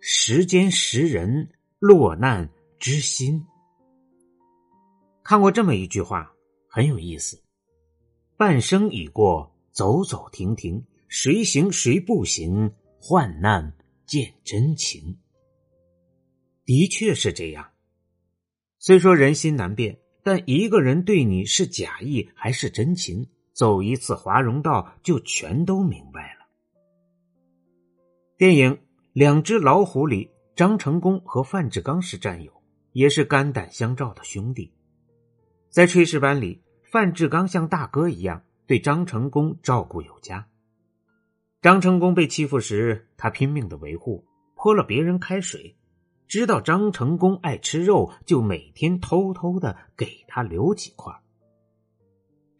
时间识人，落难知心。看过这么一句话，很有意思：半生已过，走走停停，谁行谁不行？患难见真情。的确是这样。虽说人心难辨，但一个人对你是假意还是真情，走一次华容道就全都明白了。电影。两只老虎里，张成功和范志刚是战友，也是肝胆相照的兄弟。在炊事班里，范志刚像大哥一样对张成功照顾有加。张成功被欺负时，他拼命的维护，泼了别人开水。知道张成功爱吃肉，就每天偷偷的给他留几块。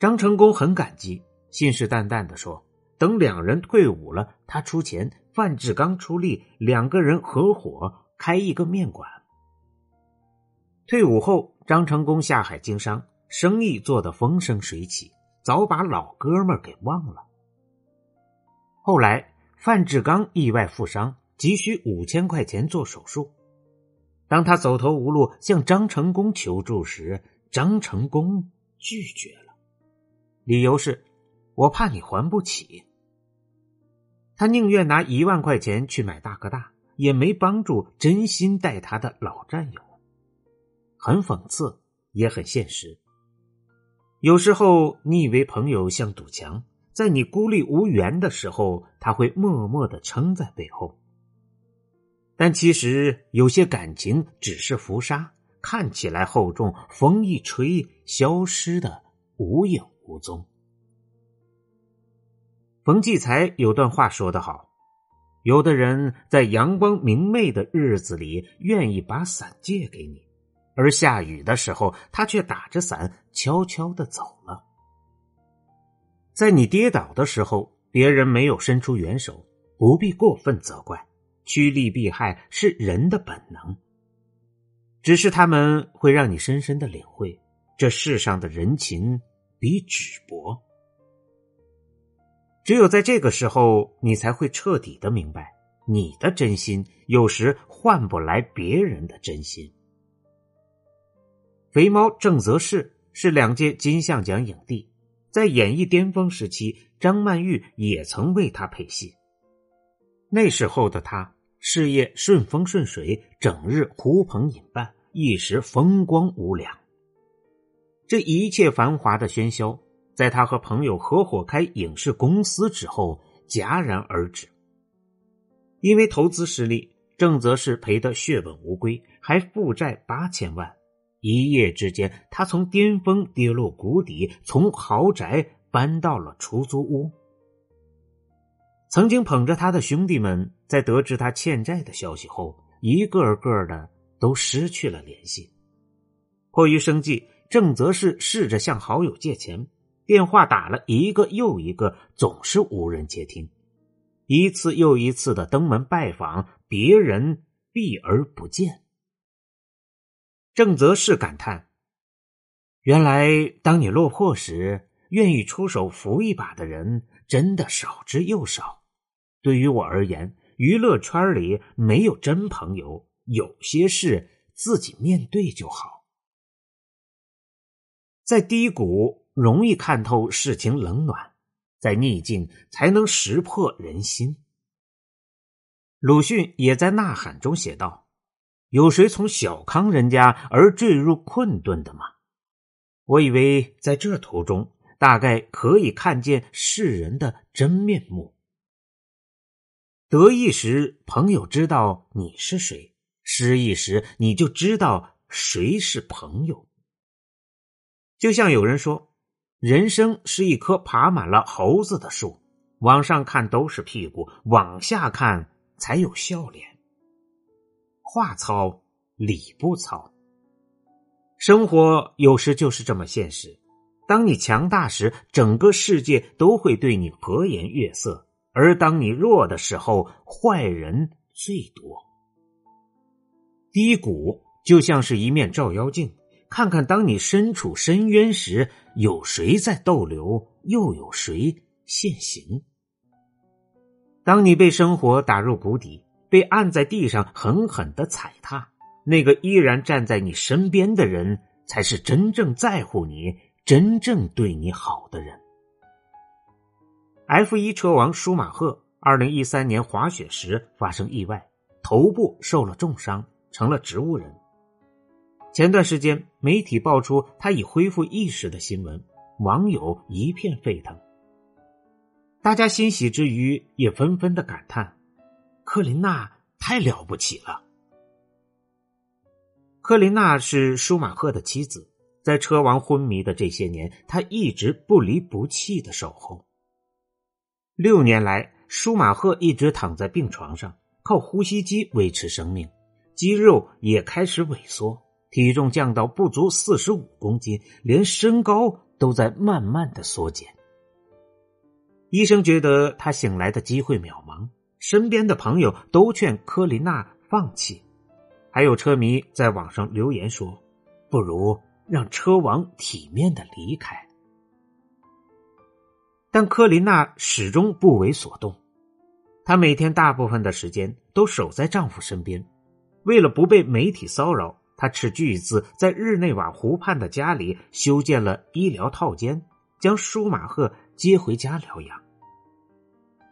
张成功很感激，信誓旦旦的说：“等两人退伍了，他出钱。”范志刚出力，两个人合伙开一个面馆。退伍后，张成功下海经商，生意做得风生水起，早把老哥们给忘了。后来，范志刚意外负伤，急需五千块钱做手术。当他走投无路向张成功求助时，张成功拒绝了，理由是：“我怕你还不起。”他宁愿拿一万块钱去买大哥大，也没帮助真心待他的老战友。很讽刺，也很现实。有时候，你以为朋友像堵墙，在你孤立无援的时候，他会默默的撑在背后。但其实，有些感情只是浮沙，看起来厚重，风一吹，消失的无影无踪。冯骥才有段话说得好：“有的人在阳光明媚的日子里愿意把伞借给你，而下雨的时候，他却打着伞悄悄的走了。在你跌倒的时候，别人没有伸出援手，不必过分责怪，趋利避害是人的本能。只是他们会让你深深的领会，这世上的人情比纸薄。”只有在这个时候，你才会彻底的明白，你的真心有时换不来别人的真心。肥猫郑则仕是两届金像奖影帝，在演艺巅峰时期，张曼玉也曾为他配戏。那时候的他事业顺风顺水，整日呼朋引伴，一时风光无两。这一切繁华的喧嚣。在他和朋友合伙开影视公司之后，戛然而止。因为投资失利，郑则仕赔得血本无归，还负债八千万。一夜之间，他从巅峰跌落谷底，从豪宅搬到了出租屋。曾经捧着他的兄弟们，在得知他欠债的消息后，一个个的都失去了联系。迫于生计，郑则仕试着向好友借钱。电话打了一个又一个，总是无人接听。一次又一次的登门拜访，别人避而不见。郑则仕感叹：“原来当你落魄时，愿意出手扶一把的人真的少之又少。对于我而言，娱乐圈里没有真朋友，有些事自己面对就好。在低谷。”容易看透世情冷暖，在逆境才能识破人心。鲁迅也在《呐喊》中写道：“有谁从小康人家而坠入困顿的吗？”我以为在这途中，大概可以看见世人的真面目。得意时，朋友知道你是谁；失意时，你就知道谁是朋友。就像有人说。人生是一棵爬满了猴子的树，往上看都是屁股，往下看才有笑脸。话糙理不糙。生活有时就是这么现实。当你强大时，整个世界都会对你和颜悦色；而当你弱的时候，坏人最多。低谷就像是一面照妖镜，看看当你身处深渊时，有谁在逗留，又有谁现形。当你被生活打入谷底，被按在地上狠狠的踩踏，那个依然站在你身边的人，才是真正在乎你。真正对你好的人。F 一车王舒马赫，二零一三年滑雪时发生意外，头部受了重伤，成了植物人。前段时间，媒体爆出他已恢复意识的新闻，网友一片沸腾。大家欣喜之余，也纷纷的感叹：“克琳娜太了不起了。”克琳娜是舒马赫的妻子。在车王昏迷的这些年，他一直不离不弃的守候。六年来，舒马赫一直躺在病床上，靠呼吸机维持生命，肌肉也开始萎缩，体重降到不足四十五公斤，连身高都在慢慢的缩减。医生觉得他醒来的机会渺茫，身边的朋友都劝科琳娜放弃，还有车迷在网上留言说：“不如。”让车王体面的离开，但科琳娜始终不为所动。她每天大部分的时间都守在丈夫身边，为了不被媒体骚扰，她斥巨资在日内瓦湖畔的家里修建了医疗套间，将舒马赫接回家疗养。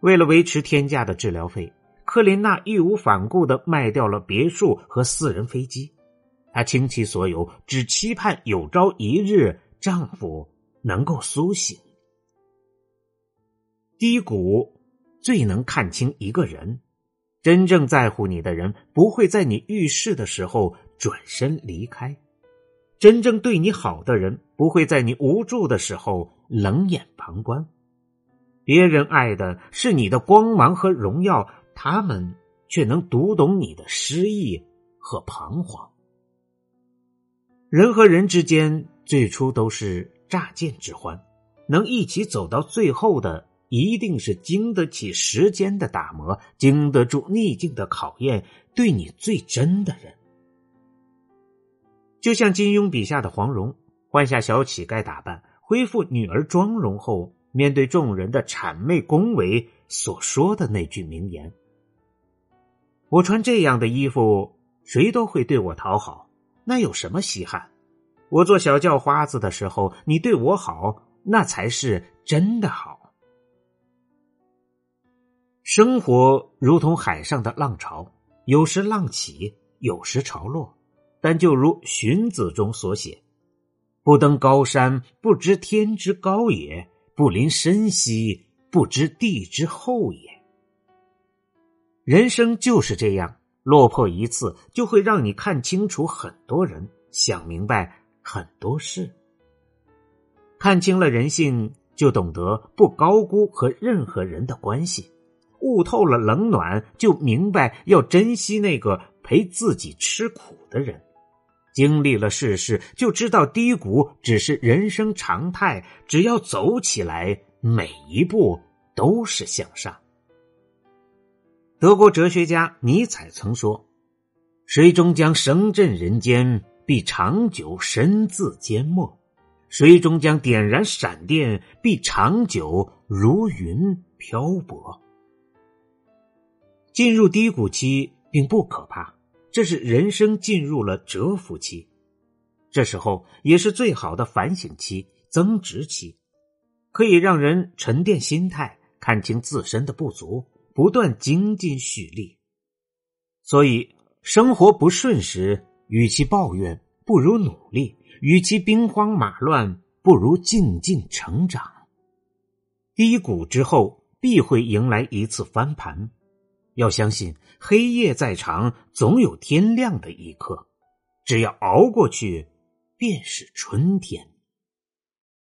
为了维持天价的治疗费，科琳娜义无反顾的卖掉了别墅和私人飞机。她倾其所有，只期盼有朝一日丈夫能够苏醒。低谷最能看清一个人，真正在乎你的人不会在你遇事的时候转身离开，真正对你好的人不会在你无助的时候冷眼旁观。别人爱的是你的光芒和荣耀，他们却能读懂你的失意和彷徨。人和人之间最初都是乍见之欢，能一起走到最后的，一定是经得起时间的打磨，经得住逆境的考验，对你最真的人。就像金庸笔下的黄蓉，换下小乞丐打扮，恢复女儿妆容后，面对众人的谄媚恭维，所说的那句名言：“我穿这样的衣服，谁都会对我讨好。”那有什么稀罕？我做小叫花子的时候，你对我好，那才是真的好。生活如同海上的浪潮，有时浪起，有时潮落。但就如荀子中所写：“不登高山，不知天之高也；不临深溪，不知地之厚也。”人生就是这样。落魄一次，就会让你看清楚很多人，想明白很多事。看清了人性，就懂得不高估和任何人的关系；悟透了冷暖，就明白要珍惜那个陪自己吃苦的人。经历了世事，就知道低谷只是人生常态。只要走起来，每一步都是向上。德国哲学家尼采曾说：“谁终将声震人间，必长久身自缄默；谁终将点燃闪电，必长久如云漂泊。”进入低谷期并不可怕，这是人生进入了蛰伏期，这时候也是最好的反省期、增值期，可以让人沉淀心态，看清自身的不足。不断精进蓄力，所以生活不顺时，与其抱怨，不如努力；与其兵荒马乱，不如静静成长。低谷之后，必会迎来一次翻盘。要相信，黑夜再长，总有天亮的一刻。只要熬过去，便是春天。